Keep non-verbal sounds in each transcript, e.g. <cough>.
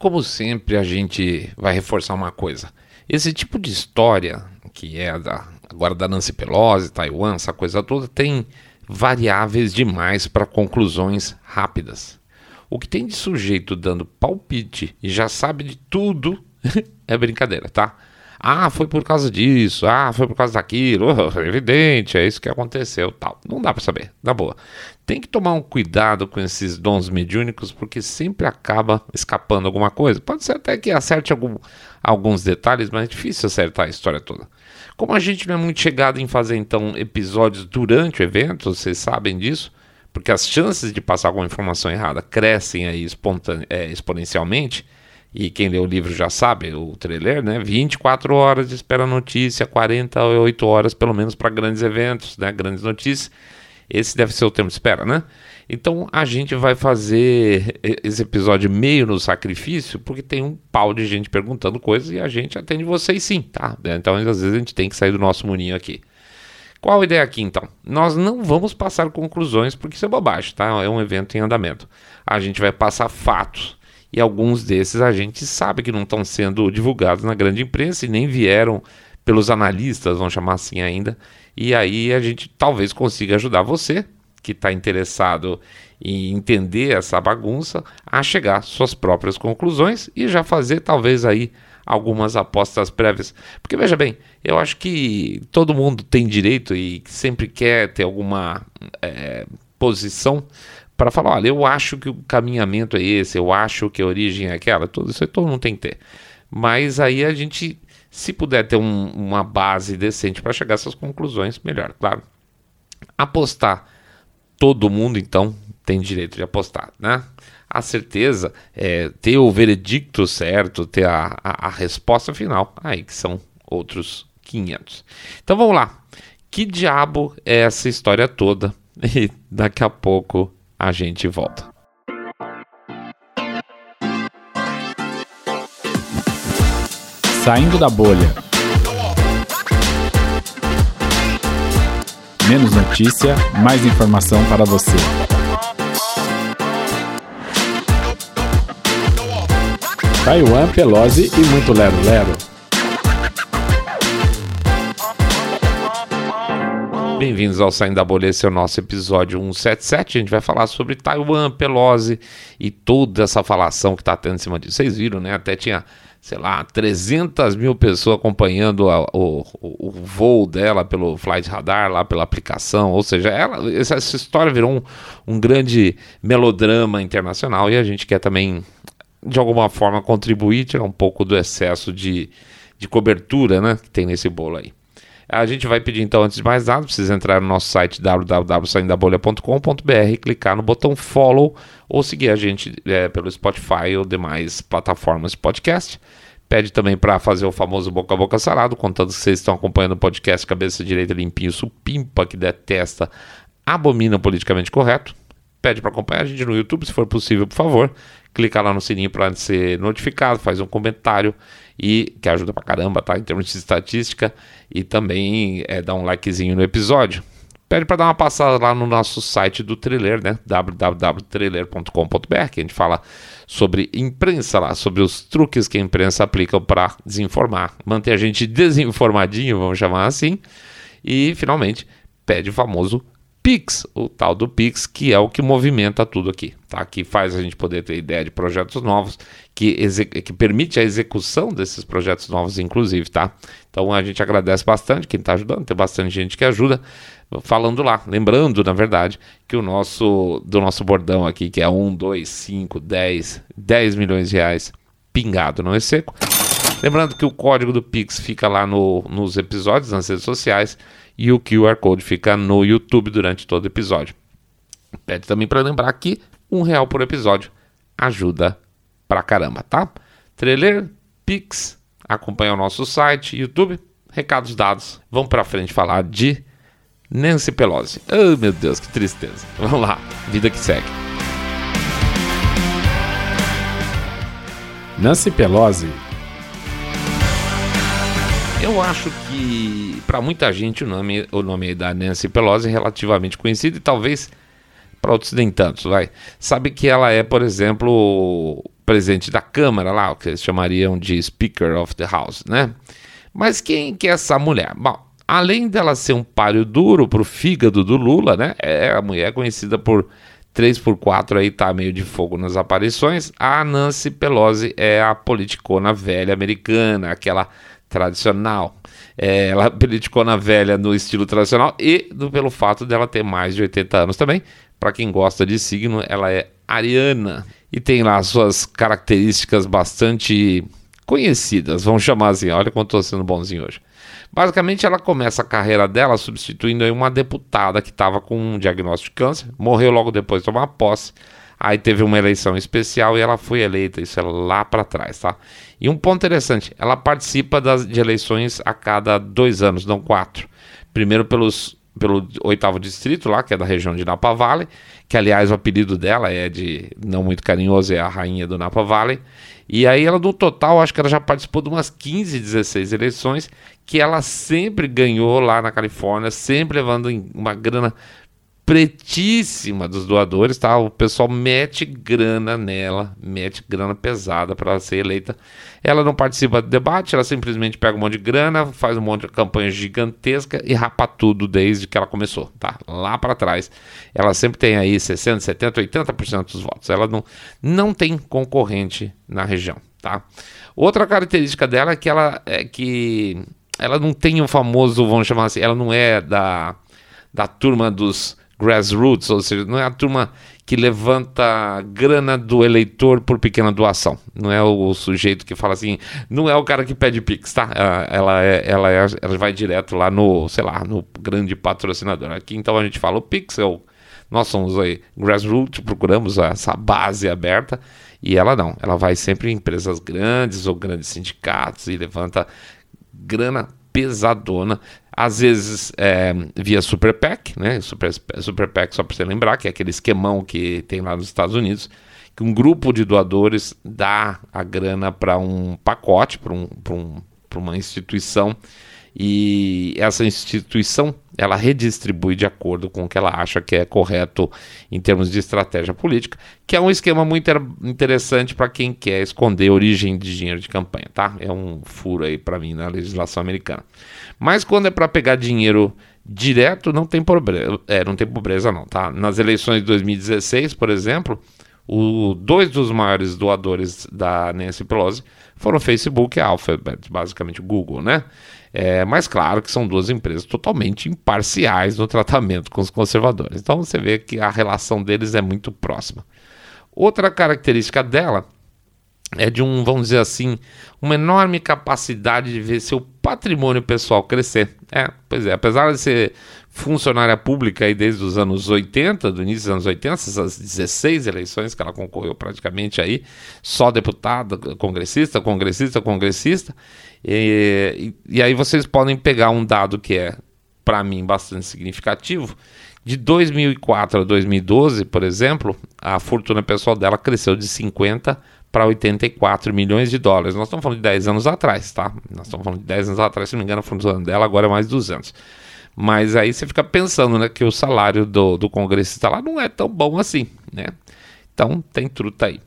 Como sempre, a gente vai reforçar uma coisa. Esse tipo de história, que é da, agora da Nancy Pelosi, Taiwan, essa coisa toda, tem variáveis demais para conclusões rápidas. O que tem de sujeito dando palpite e já sabe de tudo <laughs> é brincadeira, tá? Ah, foi por causa disso, ah, foi por causa daquilo, oh, <laughs> evidente, é isso que aconteceu, tal. Não dá para saber, na boa. Tem que tomar um cuidado com esses dons mediúnicos, porque sempre acaba escapando alguma coisa. Pode ser até que acerte algum, alguns detalhes, mas é difícil acertar a história toda. Como a gente não é muito chegado em fazer então episódios durante o evento, vocês sabem disso, porque as chances de passar alguma informação errada crescem aí é, exponencialmente e quem lê o livro já sabe, o trailer, né? 24 horas de espera notícia, 48 horas pelo menos para grandes eventos, né? Grandes notícias. Esse deve ser o tempo de espera, né? Então a gente vai fazer esse episódio meio no sacrifício, porque tem um pau de gente perguntando coisas e a gente atende vocês sim, tá? Então às vezes a gente tem que sair do nosso muninho aqui. Qual a ideia aqui então? Nós não vamos passar conclusões porque isso é bobagem, tá? É um evento em andamento. A gente vai passar fatos e alguns desses a gente sabe que não estão sendo divulgados na grande imprensa e nem vieram pelos analistas, vamos chamar assim ainda. E aí a gente talvez consiga ajudar você que está interessado em entender essa bagunça a chegar às suas próprias conclusões e já fazer talvez aí algumas apostas prévias. Porque veja bem, eu acho que todo mundo tem direito e sempre quer ter alguma é, posição para falar, olha, eu acho que o caminhamento é esse, eu acho que a origem é aquela, tudo isso todo mundo tem que ter. Mas aí a gente, se puder ter um, uma base decente para chegar a essas conclusões, melhor, claro. Apostar, todo mundo então tem direito de apostar, né? A certeza é ter o veredicto certo, ter a, a, a resposta final, aí que são outros 500. Então vamos lá. Que diabo é essa história toda? <laughs> E daqui a pouco a gente volta. Saindo da bolha. Menos notícia, mais informação para você. Taiwan, Pelosi e muito lero-lero. Bem-vindos ao Saindo da Bolha, esse é o nosso episódio 177. A gente vai falar sobre Taiwan, Pelosi e toda essa falação que está tendo em cima disso. Vocês viram, né? Até tinha, sei lá, 300 mil pessoas acompanhando a, o, o, o, voo dela pelo Flight Radar, lá pela aplicação. Ou seja, ela, essa, essa história virou um, um grande melodrama internacional e a gente quer também, de alguma forma, contribuir, tirar um pouco do excesso de, de cobertura né, que tem nesse bolo aí. A gente vai pedir então, antes de mais nada, precisa entrar no nosso site www.saindabolha.com.br, clicar no botão follow ou seguir a gente é, pelo Spotify ou demais plataformas de podcast. Pede também para fazer o famoso boca a boca sarado, contando que vocês estão acompanhando o podcast Cabeça Direita Limpinho, supimpa que detesta, abomina politicamente correto. Pede para acompanhar a gente no YouTube, se for possível, por favor. Clica lá no sininho para ser notificado, faz um comentário e que ajuda pra caramba, tá? Em termos de estatística e também é, dá um likezinho no episódio. Pede para dar uma passada lá no nosso site do Trailer, né? www.trailer.com.br, que a gente fala sobre imprensa lá, sobre os truques que a imprensa aplica para desinformar, manter a gente desinformadinho, vamos chamar assim. E finalmente pede o famoso Pix, o tal do Pix, que é o que movimenta tudo aqui, tá? Que faz a gente poder ter ideia de projetos novos, que, que permite a execução desses projetos novos, inclusive, tá? Então a gente agradece bastante quem está ajudando, tem bastante gente que ajuda falando lá, lembrando, na verdade, que o nosso do nosso bordão aqui, que é 1, 2, 5, 10, 10 milhões de reais pingado, não é seco. Lembrando que o código do Pix fica lá no, nos episódios, nas redes sociais e o QR Code fica no YouTube durante todo o episódio. Pede também para lembrar que um real por episódio ajuda pra caramba, tá? Trailer, Pix, acompanha o nosso site, YouTube, recados dados. Vamos para frente falar de Nancy Pelosi. Oh meu Deus, que tristeza. Vamos lá, vida que segue. Nancy Pelosi. Eu acho que para muita gente o nome, o nome da Nancy Pelosi é relativamente conhecido e talvez para outros nem tantos, vai. Sabe que ela é, por exemplo, presidente da Câmara lá, o que eles chamariam de Speaker of the House, né? Mas quem que é essa mulher? Bom, além dela ser um páreo duro pro fígado do Lula, né? É a mulher conhecida por 3x4 aí tá meio de fogo nas aparições. A Nancy Pelosi é a politicona velha americana, aquela tradicional. É, ela é politicona velha no estilo tradicional e do, pelo fato dela ter mais de 80 anos também. Para quem gosta de signo, ela é ariana e tem lá suas características bastante conhecidas, vamos chamar assim. Olha como estou sendo bonzinho hoje. Basicamente, ela começa a carreira dela substituindo uma deputada que estava com um diagnóstico de câncer, morreu logo depois de tomar posse. Aí teve uma eleição especial e ela foi eleita, isso é lá para trás, tá? E um ponto interessante, ela participa das, de eleições a cada dois anos, não quatro. Primeiro pelos, pelo oitavo distrito lá, que é da região de Napa Valley, que aliás o apelido dela é de não muito carinhoso, é a rainha do Napa Valley. E aí ela no total, acho que ela já participou de umas 15, 16 eleições, que ela sempre ganhou lá na Califórnia, sempre levando uma grana pretíssima dos doadores, tá? O pessoal mete grana nela, mete grana pesada para ela ser eleita. Ela não participa do debate, ela simplesmente pega um monte de grana, faz um monte de campanha gigantesca e rapa tudo desde que ela começou, tá? Lá para trás. Ela sempre tem aí 60, 70, 80% dos votos. Ela não, não tem concorrente na região, tá? Outra característica dela é que ela é que ela não tem o famoso, vamos chamar assim, ela não é da da turma dos grassroots, ou seja, não é a turma que levanta grana do eleitor por pequena doação. Não é o sujeito que fala assim, não é o cara que pede Pix, tá? Ela, é, ela, é, ela vai direto lá no, sei lá, no grande patrocinador. Aqui então a gente fala o Pix, é o, nós somos aí grassroots, procuramos essa base aberta, e ela não, ela vai sempre em empresas grandes ou grandes sindicatos e levanta grana pesadona às vezes é, via Super PAC, né? Super, Super PAC, só para você lembrar, que é aquele esquemão que tem lá nos Estados Unidos, que um grupo de doadores dá a grana para um pacote, para um, um, uma instituição, e essa instituição ela redistribui de acordo com o que ela acha que é correto em termos de estratégia política, que é um esquema muito interessante para quem quer esconder origem de dinheiro de campanha, tá? É um furo aí para mim na legislação americana. Mas quando é para pegar dinheiro direto, não tem pobreza, é, não tem pobreza não, tá? Nas eleições de 2016, por exemplo, o, dois dos maiores doadores da Nancy Pelosi foram Facebook e a Alphabet, basicamente o Google, né? É, mas claro que são duas empresas totalmente imparciais no tratamento com os conservadores. Então você vê que a relação deles é muito próxima. Outra característica dela é de um, vamos dizer assim, uma enorme capacidade de ver seu patrimônio pessoal crescer. É, pois é, apesar de ser funcionária pública aí desde os anos 80, do início dos anos 80, essas 16 eleições que ela concorreu praticamente aí, só deputada, congressista, congressista, congressista, e, e, aí vocês podem pegar um dado que é, para mim, bastante significativo, de 2004 a 2012, por exemplo, a fortuna pessoal dela cresceu de 50 para 84 milhões de dólares. Nós estamos falando de 10 anos atrás, tá? Nós estamos falando de 10 anos atrás, se não me engano, a fortuna dela agora é mais 200. Mas aí você fica pensando, né, que o salário do, do congressista lá não é tão bom assim, né? Então tem truta aí.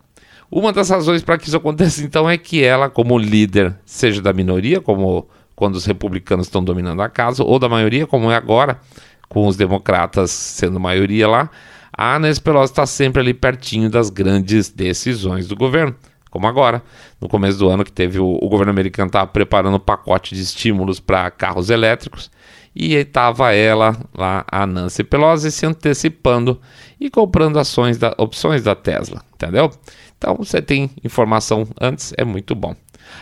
Uma das razões para que isso aconteça, então, é que ela, como líder, seja da minoria, como quando os republicanos estão dominando a casa, ou da maioria, como é agora, com os democratas sendo maioria lá, a Nancy Pelosi está sempre ali pertinho das grandes decisões do governo. Como agora, no começo do ano, que teve o, o governo americano estava preparando um pacote de estímulos para carros elétricos, e estava ela lá, a Nancy Pelosi, se antecipando e comprando ações da, opções da Tesla, entendeu? Então você tem informação antes, é muito bom.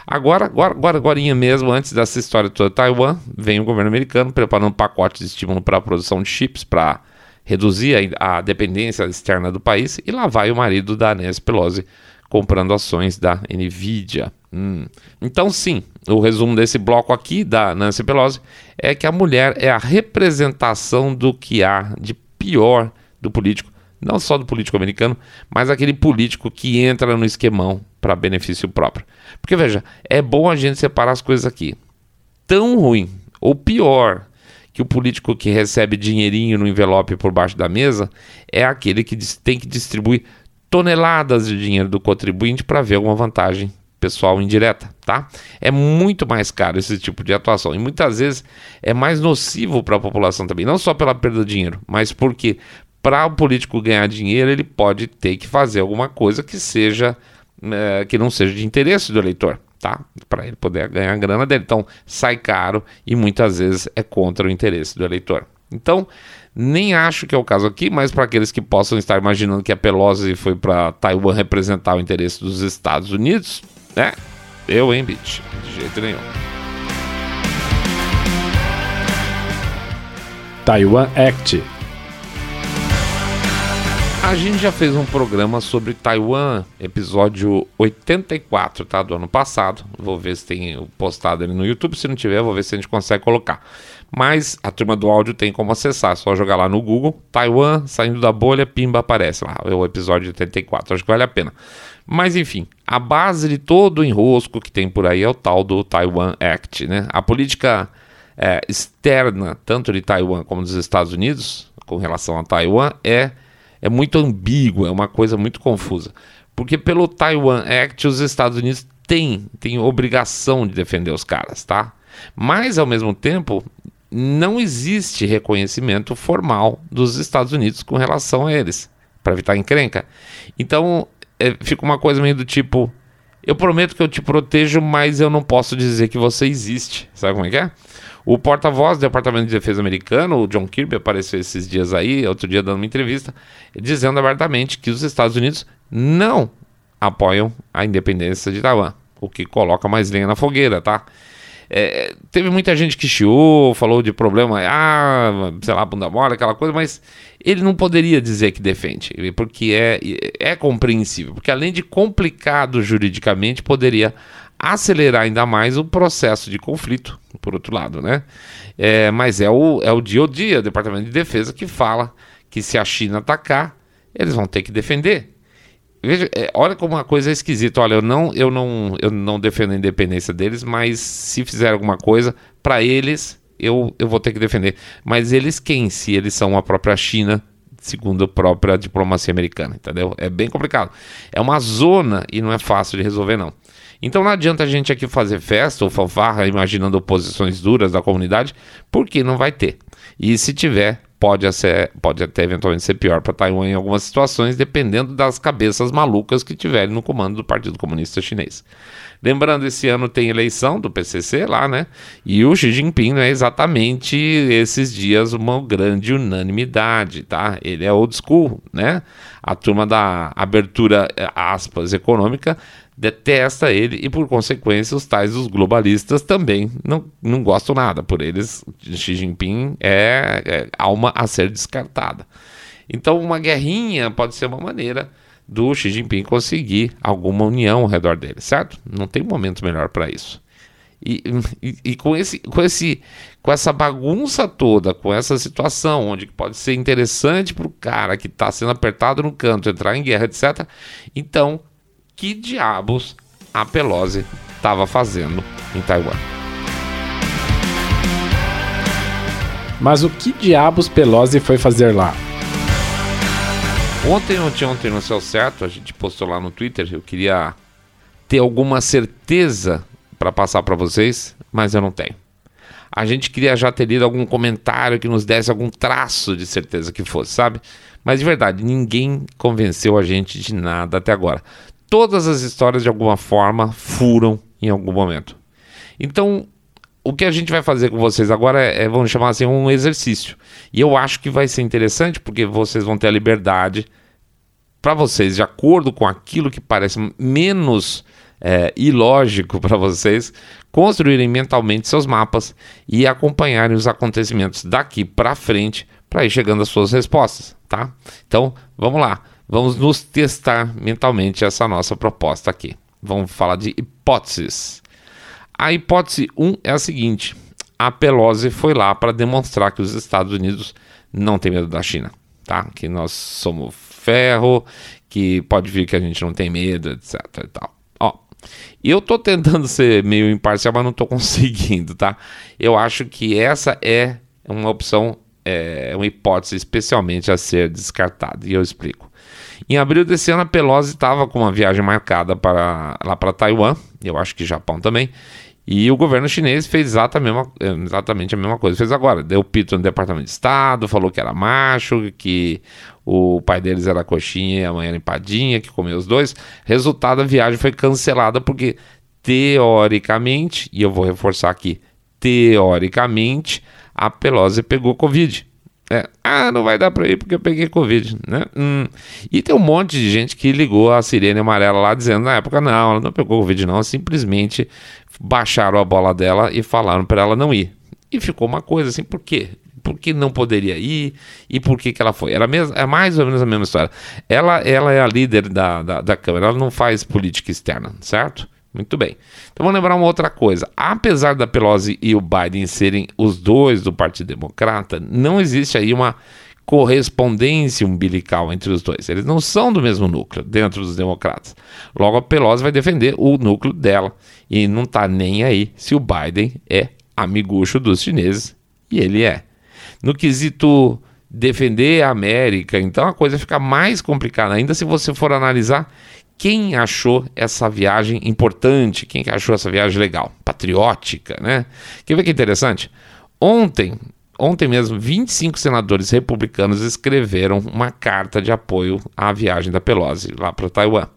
Agora, agora, agora, agora mesmo, antes dessa história toda Taiwan, vem o governo americano preparando um pacote de estímulo para a produção de chips para reduzir a, a, dependência externa do país, e lá vai o marido da Nancy Pelosi comprando ações da Nvidia. Hum. Então, sim, o resumo desse bloco aqui da Nancy Pelosi é que a mulher é a representação do que há de pior do político, não só do político americano, mas aquele político que entra no esquemão para benefício próprio. Porque veja, é bom a gente separar as coisas aqui. Tão ruim ou pior que o político que recebe dinheirinho no envelope por baixo da mesa é aquele que tem que distribuir toneladas de dinheiro do contribuinte para ver alguma vantagem pessoal indireta, tá? É muito mais caro esse tipo de atuação e muitas vezes é mais nocivo para a população também, não só pela perda de dinheiro, mas porque para o político ganhar dinheiro ele pode ter que fazer alguma coisa que seja é, que não seja de interesse do eleitor, tá? Para ele poder ganhar a grana dele. Então sai caro e muitas vezes é contra o interesse do eleitor. Então nem acho que é o caso aqui, mas para aqueles que possam estar imaginando que a Pelosi foi para Taiwan representar o interesse dos Estados Unidos, né? Eu, hein, bitch? De jeito nenhum. Taiwan Act. A gente já fez um programa sobre Taiwan, episódio 84, tá? Do ano passado. Vou ver se tem postado ali no YouTube. Se não tiver, vou ver se a gente consegue colocar. Mas a turma do áudio tem como acessar. É só jogar lá no Google. Taiwan, saindo da bolha, pimba, aparece lá. É o episódio 84. Acho que vale a pena. Mas enfim, a base de todo o enrosco que tem por aí é o tal do Taiwan Act, né? A política é, externa, tanto de Taiwan como dos Estados Unidos, com relação a Taiwan, é, é muito ambígua, é uma coisa muito confusa. Porque pelo Taiwan Act, os Estados Unidos têm, têm obrigação de defender os caras, tá? Mas, ao mesmo tempo, não existe reconhecimento formal dos Estados Unidos com relação a eles, para evitar encrenca. Então, é, fica uma coisa meio do tipo: eu prometo que eu te protejo, mas eu não posso dizer que você existe. Sabe como é que é? O porta-voz do Departamento de Defesa americano, o John Kirby, apareceu esses dias aí, outro dia dando uma entrevista, dizendo abertamente que os Estados Unidos não apoiam a independência de Taiwan, o que coloca mais lenha na fogueira, tá? É, teve muita gente que chiou, falou de problema, ah, sei lá, bunda mole, aquela coisa, mas ele não poderia dizer que defende, porque é, é compreensível, porque além de complicado juridicamente, poderia acelerar ainda mais o processo de conflito, por outro lado, né? É, mas é o, é o dia a dia, o Departamento de Defesa, que fala que se a China atacar, eles vão ter que defender. Veja, é, olha como uma coisa é esquisita. Olha, eu não, eu não, eu não defendo a independência deles, mas se fizer alguma coisa para eles, eu, eu vou ter que defender. Mas eles quem? Se eles são a própria China, segundo a própria diplomacia americana, entendeu? É bem complicado. É uma zona e não é fácil de resolver não. Então não adianta a gente aqui fazer festa ou fanfarra imaginando oposições duras da comunidade, porque não vai ter. E se tiver, pode, ser, pode até eventualmente ser pior para Taiwan em algumas situações, dependendo das cabeças malucas que tiverem no comando do Partido Comunista Chinês. Lembrando, esse ano tem eleição do PCC lá, né? E o Xi Jinping não é exatamente esses dias uma grande unanimidade, tá? Ele é old school, né? A turma da abertura, eh, aspas, econômica detesta ele e, por consequência, os tais dos globalistas também não, não gostam nada. Por eles, Xi Jinping é, é alma a ser descartada. Então, uma guerrinha pode ser uma maneira do Xi Jinping conseguir alguma união ao redor dele, certo? Não tem momento melhor para isso. E, e, e, com, esse, com, esse, com essa bagunça toda, com essa situação, onde pode ser interessante para o cara que está sendo apertado no canto entrar em guerra, etc. Então, que diabos a Pelosi estava fazendo em Taiwan. Mas o que diabos Pelosi foi fazer lá? Ontem, ontem, ontem, no céu certo, a gente postou lá no Twitter. Eu queria ter alguma certeza para passar para vocês, mas eu não tenho. A gente queria já ter lido algum comentário que nos desse algum traço de certeza que fosse, sabe? Mas de verdade, ninguém convenceu a gente de nada até agora todas as histórias de alguma forma furam em algum momento. Então, o que a gente vai fazer com vocês agora é, é, vamos chamar assim, um exercício. E eu acho que vai ser interessante porque vocês vão ter a liberdade para vocês, de acordo com aquilo que parece menos é, ilógico para vocês, construírem mentalmente seus mapas e acompanharem os acontecimentos daqui para frente para ir chegando às suas respostas, tá? Então, vamos lá. Vamos nos testar mentalmente essa nossa proposta aqui. Vamos falar de hipóteses. A hipótese 1 é a seguinte: a Pelosi foi lá para demonstrar que os Estados Unidos não têm medo da China, tá? Que nós somos ferro, que pode vir que a gente não tem medo, etc e tal. Ó, eu tô tentando <laughs> ser meio imparcial, mas não tô <laughs> conseguindo, tá? Eu acho que essa é uma opção, é uma hipótese especialmente a ser descartada, e eu explico. Em abril desse ano, a Pelosi estava com uma viagem marcada para lá para Taiwan, eu acho que Japão também. E o governo chinês fez exatamente, exatamente a mesma coisa. Fez agora. Deu pito no Departamento de Estado, falou que era macho, que o pai deles era coxinha e a mãe era empadinha, que comeu os dois. Resultado, a viagem foi cancelada porque, teoricamente, e eu vou reforçar aqui, teoricamente, a Pelosi pegou Covid. É, ah, não vai dar para ir porque eu peguei Covid, né? Hum. E tem um monte de gente que ligou a sirene amarela lá dizendo na época não, ela não pegou Covid não, simplesmente baixaram a bola dela e falaram para ela não ir. E ficou uma coisa assim, por quê? Por que não poderia ir e por que, que ela foi? Era mesmo, é mais ou menos a mesma história. Ela, ela é a líder da, da, da Câmara, ela não faz política externa, certo? Muito bem. Então vamos lembrar uma outra coisa. Apesar da Pelosi e o Biden serem os dois do Partido Democrata, não existe aí uma correspondência umbilical entre os dois. Eles não são do mesmo núcleo dentro dos democratas. Logo, a Pelosi vai defender o núcleo dela e não está nem aí se o Biden é amigucho dos chineses e ele é. No quesito defender a América, então a coisa fica mais complicada ainda se você for analisar quem achou essa viagem importante, quem achou essa viagem legal, patriótica, né? Quer ver que interessante? Ontem, ontem mesmo, 25 senadores republicanos escreveram uma carta de apoio à viagem da Pelosi lá para Taiwan.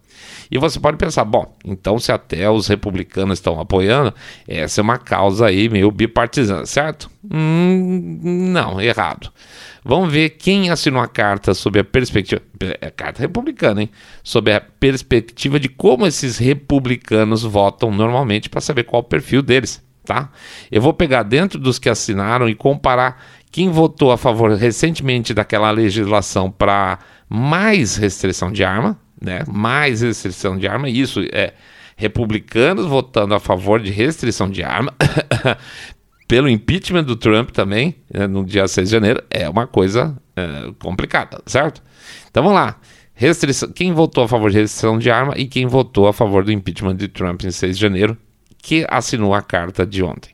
E você pode pensar, bom, então se até os republicanos estão apoiando, essa é uma causa aí meio bipartisana, certo? Hum, não, errado. Vamos ver quem assinou a carta sob a perspectiva. É carta republicana, hein? Sob a perspectiva de como esses republicanos votam normalmente para saber qual o perfil deles, tá? Eu vou pegar dentro dos que assinaram e comparar quem votou a favor recentemente daquela legislação para mais restrição de arma, né? Mais restrição de arma, isso é republicanos votando a favor de restrição de arma, <coughs> pelo impeachment do Trump também, né, no dia 6 de janeiro, é uma coisa é, complicada, certo? Então vamos lá. Restrição, quem votou a favor de restrição de arma e quem votou a favor do impeachment de Trump em 6 de janeiro, que assinou a carta de ontem.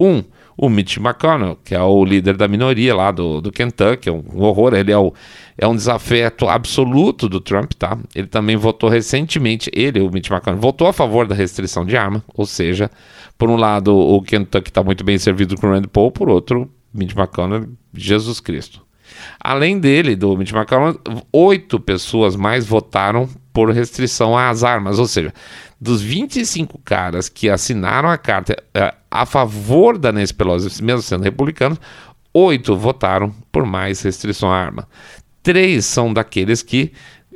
Um, o Mitch McConnell, que é o líder da minoria lá do, do Kentucky, é um horror, ele é, o, é um desafeto absoluto do Trump, tá? Ele também votou recentemente, ele, o Mitch McConnell, votou a favor da restrição de arma, ou seja, por um lado o Kentucky está muito bem servido com o Rand Paul, por outro, Mitch McConnell, Jesus Cristo. Além dele, do Mitch McConnell, oito pessoas mais votaram por restrição às armas, ou seja, dos 25 caras que assinaram a carta é, a favor da Nancy Pelosi, mesmo sendo republicanos, oito votaram por mais restrição à arma. Três são daqueles que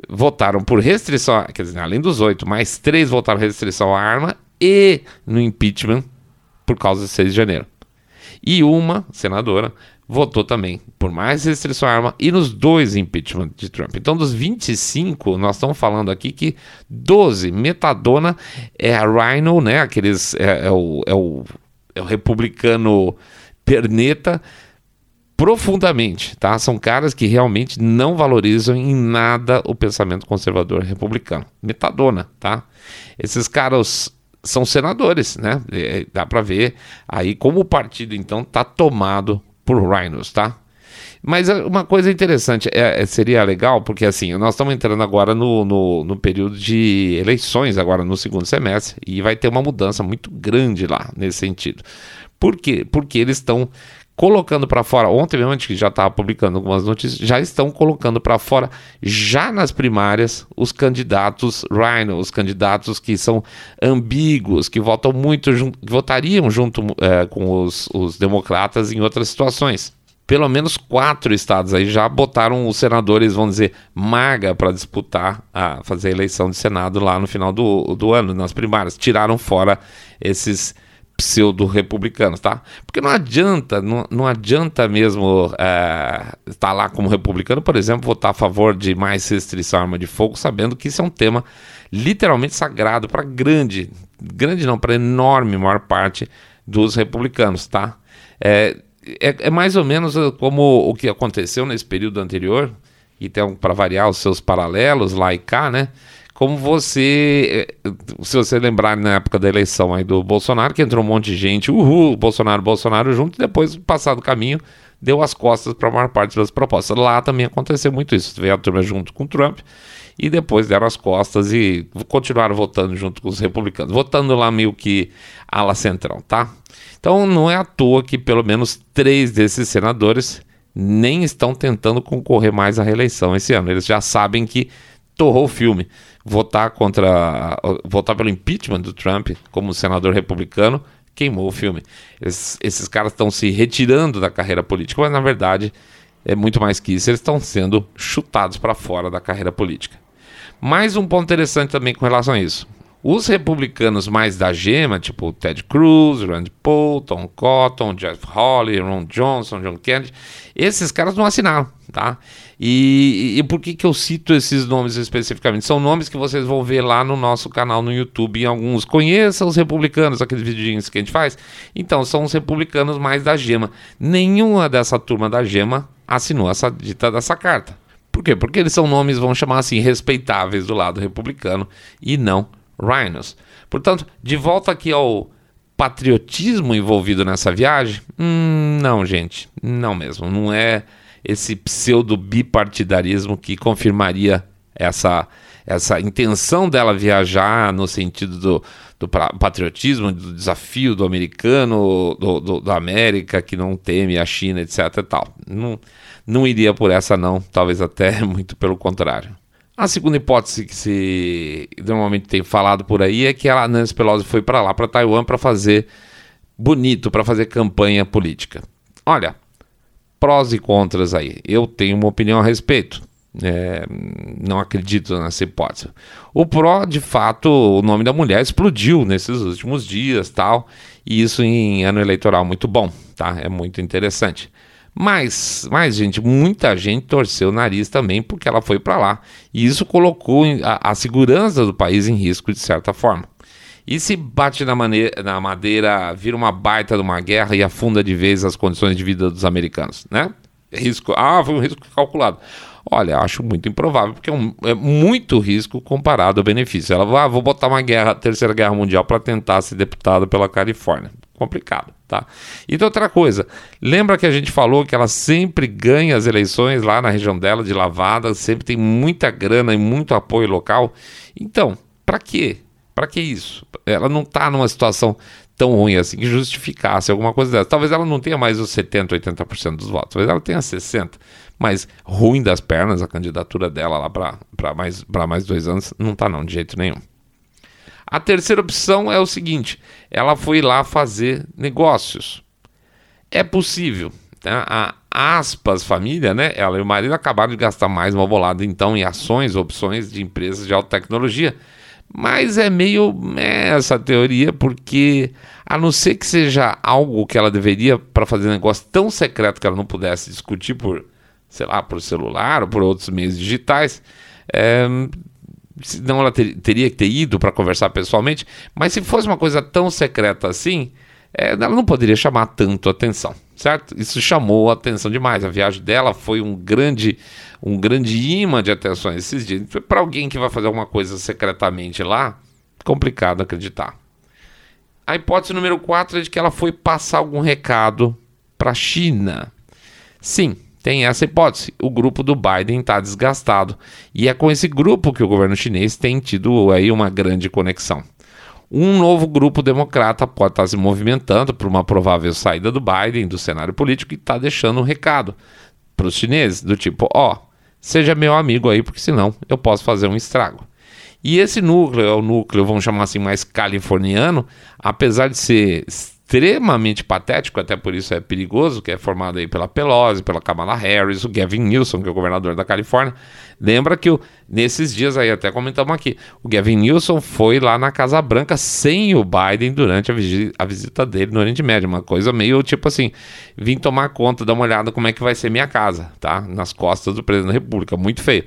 votaram por restrição, quer dizer, além dos oito, mais três votaram restrição à arma e no impeachment por causa de 6 de janeiro. E uma senadora votou também por mais restrição à arma e nos dois impeachment de Trump. Então, dos 25, nós estamos falando aqui que 12, metadona é a Rhino, né? Aqueles. É, é, o, é, o, é o republicano perneta profundamente, tá? São caras que realmente não valorizam em nada o pensamento conservador republicano. Metadona, tá? Esses caras são senadores, né? É, dá para ver aí como o partido então está tomado por rhinos, tá? Mas é, uma coisa interessante, é, é, seria legal, porque assim, nós estamos entrando agora no, no, no, período de eleições, agora no segundo semestre, e vai ter uma mudança muito grande lá nesse sentido. Por quê? Porque eles estão colocando para fora, ontem mesmo a gente já estava publicando algumas notícias, já estão colocando para fora, já nas primárias, os candidatos Rhino, os candidatos que são ambíguos, que votam muito, que votariam junto é, com os, os democratas em outras situações. Pelo menos quatro estados aí já botaram os senadores, vamos dizer, maga para disputar, a fazer a eleição de Senado lá no final do, do ano, nas primárias. Tiraram fora esses pseudo-republicanos, tá? Porque não adianta, não, não adianta mesmo é, estar lá como republicano, por exemplo, votar a favor de mais restrição à arma de fogo, sabendo que isso é um tema literalmente sagrado para grande, grande não, para enorme maior parte dos republicanos, tá? É, é, é, mais ou menos como o que aconteceu nesse período anterior, e tem para variar os seus paralelos lá e cá, né? Como você, eh, se você lembrar na época da eleição aí do Bolsonaro, que entrou um monte de gente, uhul, Bolsonaro, Bolsonaro junto, e depois, passado o caminho, deu as costas para a maior parte das propostas. Lá também aconteceu muito isso. Veio a turma junto com o Trump e depois deram as costas e continuaram votando junto com os republicanos, votando lá meio que ala central, tá? Então não é à toa que pelo menos três desses senadores nem estão tentando concorrer mais à reeleição esse ano. Eles já sabem que torrou o filme. Votar contra. votar pelo impeachment do Trump como senador republicano queimou o filme. Esses, caras estão se retirando da carreira política, mas na verdade é muito mais que isso. Eles estão sendo chutados para fora da carreira política. Mais um ponto interessante também com relação a isso. Os republicanos mais da gema, tipo Ted Cruz, Rand Paul, Tom Cotton, Jeff Hawley, Ron Johnson, John Kennedy, esses caras não assinaram, tá? E, e, por que, que eu cito esses nomes especificamente? São nomes que vocês vão ver lá no nosso canal no YouTube, em alguns. Conheça os republicanos, aqueles vidinhos que a gente faz. Então, são os republicanos mais da gema. Nenhuma dessa turma da gema assinou essa dita dessa carta. Por quê? Porque eles são nomes, vamos chamar assim, respeitáveis do lado republicano e não Rhinos. Portanto, de volta aqui ao patriotismo envolvido nessa viagem? Hum, não, gente, não mesmo. Não é esse pseudo bipartidarismo que confirmaria essa, essa intenção dela viajar no sentido do, do patriotismo, do desafio do americano, do, do, da América que não teme a China, etc. Tal. Não, não iria por essa, não, talvez até <laughs> muito pelo contrário. A segunda hipótese que se normalmente tem falado por aí é que a Nancy Pelosi foi para lá, para Taiwan, para fazer bonito, para fazer campanha política. Olha, prós e contras aí. Eu tenho uma opinião a respeito. É, não acredito nessa hipótese. O pró, de fato, o nome da mulher explodiu nesses últimos dias, tal, e isso em ano eleitoral muito bom, tá? É muito interessante. Mas, mas, gente, muita gente torceu o nariz também porque ela foi para lá. E isso colocou a, a, segurança do país em risco, de certa forma. E se bate na, maneira, na madeira, vira uma baita de uma guerra e afunda de vez as condições de vida dos americanos, né? Risco. Ah, foi um risco calculado. Olha, acho muito improvável, porque é, um, é muito risco comparado ao benefício. Ela vai, ah, vou botar uma guerra, terceira guerra mundial para tentar ser deputada pela Califórnia complicado, tá? E outra coisa, lembra que a gente falou que ela sempre ganha as eleições lá na região dela de lavada, sempre tem muita grana e muito apoio local. Então, para quê? Para que isso? Ela não está numa situação tão ruim assim que justificasse alguma coisa dessa. Talvez ela não tenha mais os 70, 80% dos votos, talvez ela tenha 60, mas ruim das pernas a candidatura dela lá para mais mais dois anos não está não de jeito nenhum. A terceira opção é o seguinte: ela foi lá fazer negócios. É possível. Tá? A aspas família, né? Ela e o marido acabaram de gastar mais uma bolada então em ações, opções de empresas de alta tecnologia. Mas é meio é, essa teoria, porque a não ser que seja algo que ela deveria para fazer negócio tão secreto que ela não pudesse discutir por, sei lá, por celular ou por outros meios digitais, é, senão ela ter, teria que ter ido para conversar pessoalmente, mas se fosse uma coisa tão secreta assim, é, ela não poderia chamar tanto atenção, certo? Isso chamou a atenção demais. A viagem dela foi um grande, um grande imã de atenção esses dias. Para alguém que vai fazer alguma coisa secretamente lá, complicado acreditar. A hipótese número 4 é de que ela foi passar algum recado para a China. Sim, tem essa hipótese. O grupo do Biden está desgastado. E é com esse grupo que o governo chinês tem tido aí uma grande conexão. Um novo grupo democrata pode estar tá se movimentando para uma provável saída do Biden do cenário político e está deixando um recado para os chineses, do tipo: ó, oh, seja meu amigo aí, porque senão eu posso fazer um estrago. E esse núcleo, é o núcleo, vamos chamar assim, mais californiano, apesar de ser extremamente patético, até por isso é perigoso, que é formado aí pela Pelosi, pela Kamala Harris, o Gavin Newsom, que é o governador da Califórnia. Lembra que o, nesses dias aí, até comentamos aqui, o Gavin Newsom foi lá na Casa Branca sem o Biden durante a, a visita dele no Oriente Médio, uma coisa meio tipo assim, vim tomar conta, dar uma olhada como é que vai ser minha casa, tá? Nas costas do presidente da República, muito feio.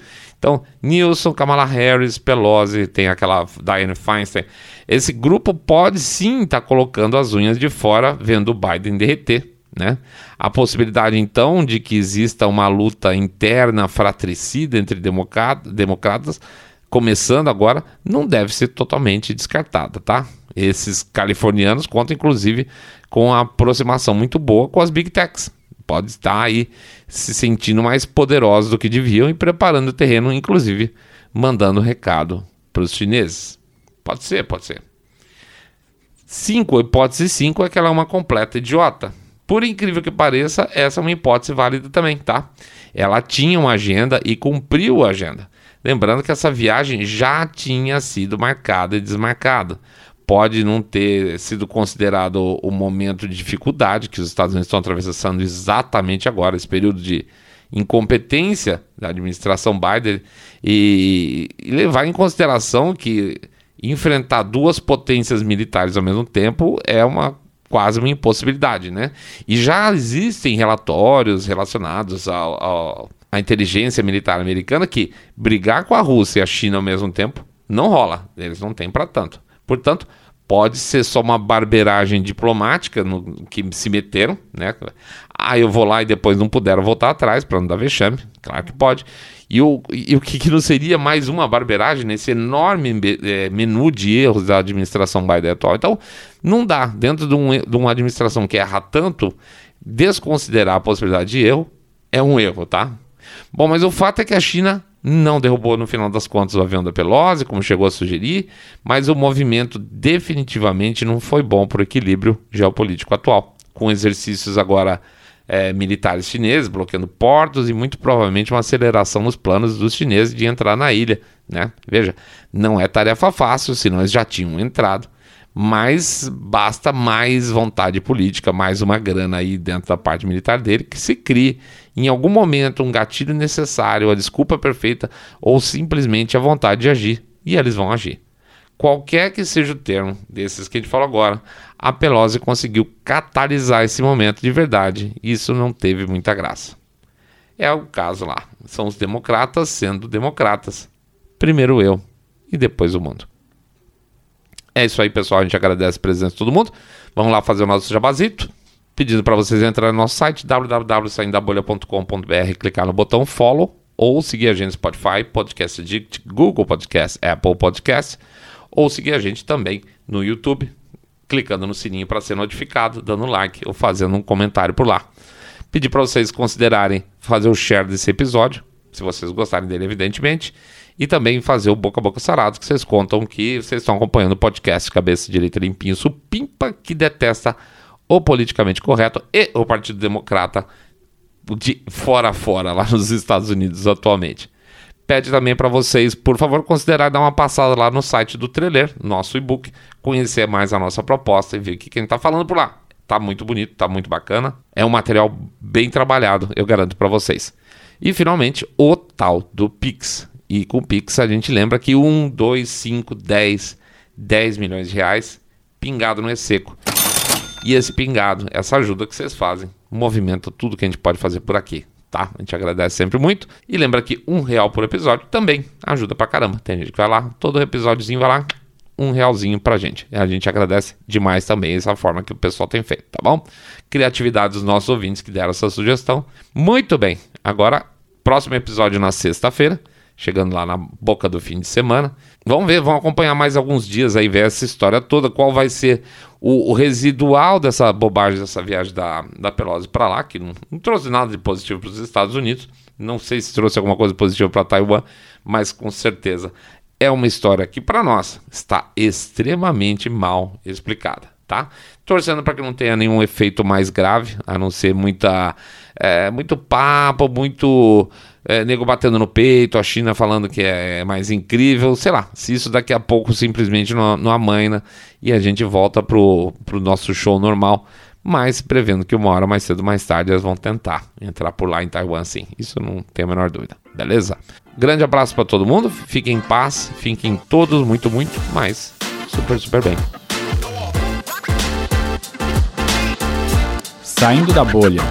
Então, Nilson, Kamala Harris, Pelosi, tem aquela Dianne Feinstein. Esse grupo pode sim estar tá colocando as unhas de fora, vendo o Biden derreter. Né? A possibilidade, então, de que exista uma luta interna fratricida entre democratas, começando agora, não deve ser totalmente descartada, tá? Esses californianos contam, inclusive, com a aproximação muito boa com as big techs pode estar aí se sentindo mais poderosos do que deviam e preparando o terreno, inclusive mandando recado para os chineses. Pode ser, pode ser. Cinco, a hipótese 5 é que ela é uma completa idiota. Por incrível que pareça, essa é uma hipótese válida também, tá? Ela tinha uma agenda e cumpriu a agenda. Lembrando que essa viagem já tinha sido marcada e desmarcada. Pode não ter sido considerado o momento de dificuldade que os Estados Unidos estão atravessando exatamente agora, esse período de incompetência da administração Biden, e, levar em consideração que enfrentar duas potências militares ao mesmo tempo é uma quase uma impossibilidade, né? E já existem relatórios relacionados ao, ao, à inteligência militar americana que brigar com a Rússia e a China ao mesmo tempo não rola, eles não têm para tanto. Portanto, pode ser só uma barberagem diplomática no que se meteram, né? Ah, eu vou lá e depois não puderam voltar atrás para não dar vexame, claro que pode. E o, e o que, que, não seria mais uma barberagem nesse enorme é, menu de erros da administração Biden atual? Então, não dá, dentro de, um, de uma administração que erra tanto, desconsiderar a possibilidade de erro é um erro, tá? Bom, mas o fato é que a China não derrubou no final das contas o avião da Pelosi, como chegou a sugerir, mas o movimento definitivamente não foi bom para o equilíbrio geopolítico atual, com exercícios agora é, militares chineses bloqueando portos e muito provavelmente uma aceleração nos planos dos chineses de entrar na ilha. Né? Veja, não é tarefa fácil, senão eles já tinham entrado, mas basta mais vontade política, mais uma grana aí dentro da parte militar dele, que se crie em algum momento um gatilho necessário, a desculpa perfeita ou simplesmente a vontade de agir. E eles vão agir. Qualquer que seja o termo desses que a gente falou agora, a Pelosi conseguiu catalisar esse momento de verdade. E isso não teve muita graça. É o caso lá. São os democratas sendo democratas. Primeiro eu e depois o mundo. É isso aí, pessoal. A gente agradece a presença de todo mundo. Vamos lá fazer o nosso jabazito. Pedindo para vocês entrarem no nosso site www.saindabolha.com.br, clicar no botão follow ou seguir a gente no Spotify, Podcast Addict, Google Podcast, Apple Podcast ou seguir a gente também no YouTube, clicando no sininho para ser notificado, dando like ou fazendo um comentário por lá. Pedir para vocês considerarem fazer o share desse episódio, se vocês gostarem dele, evidentemente, e também fazer o boca a boca sarado, que vocês contam que vocês estão acompanhando o podcast Cabeça Direita Limpinho Supimpa, que detesta o politicamente correto e o Partido Democrata de fora a fora lá nos Estados Unidos atualmente pede também para vocês, por favor, considerar dar uma passada lá no site do Treler, nosso e-book, conhecer mais a nossa proposta e ver o que quem está falando por lá. Tá muito bonito, tá muito bacana. É um material bem trabalhado, eu garanto para vocês. E finalmente, o tal do Pix. E com o Pix a gente lembra que 1, 2, 5, 10, 10 milhões de reais pingado no E-Seco. E esse pingado, essa ajuda que vocês fazem, movimenta tudo que a gente pode fazer por aqui tá? A gente agradece sempre muito. E lembra que um real por episódio também ajuda pra caramba. Tem gente que vai lá, todo episódiozinho vai lá, um realzinho pra gente. A gente agradece demais também essa forma que o pessoal tem feito, tá bom? Criatividade dos nossos ouvintes que deram essa sugestão. Muito bem. Agora, próximo episódio na sexta-feira chegando lá na boca do fim de semana. Vamos ver, vamos acompanhar mais alguns dias aí, ver essa história toda, qual vai ser o, o residual dessa bobagem, dessa viagem da, da Pelosi para lá, que não, não, trouxe nada de positivo para os Estados Unidos. Não sei se trouxe alguma coisa positiva para Taiwan, mas com certeza é uma história que para nós está extremamente mal explicada, tá? Torcendo para que não tenha nenhum efeito mais grave, a não ser muita, é, muito papo, muito é, nego batendo no peito, a China falando que é mais incrível, sei lá, se isso daqui a pouco simplesmente não, não amaina e a gente volta pro, pro nosso show normal, mas prevendo que uma hora mais cedo ou mais tarde elas vão tentar entrar por lá em Taiwan sim, isso não tem a menor dúvida, beleza? Grande abraço para todo mundo, fiquem em paz, fiquem todos muito, muito, mas super, super bem. Saindo da bolha.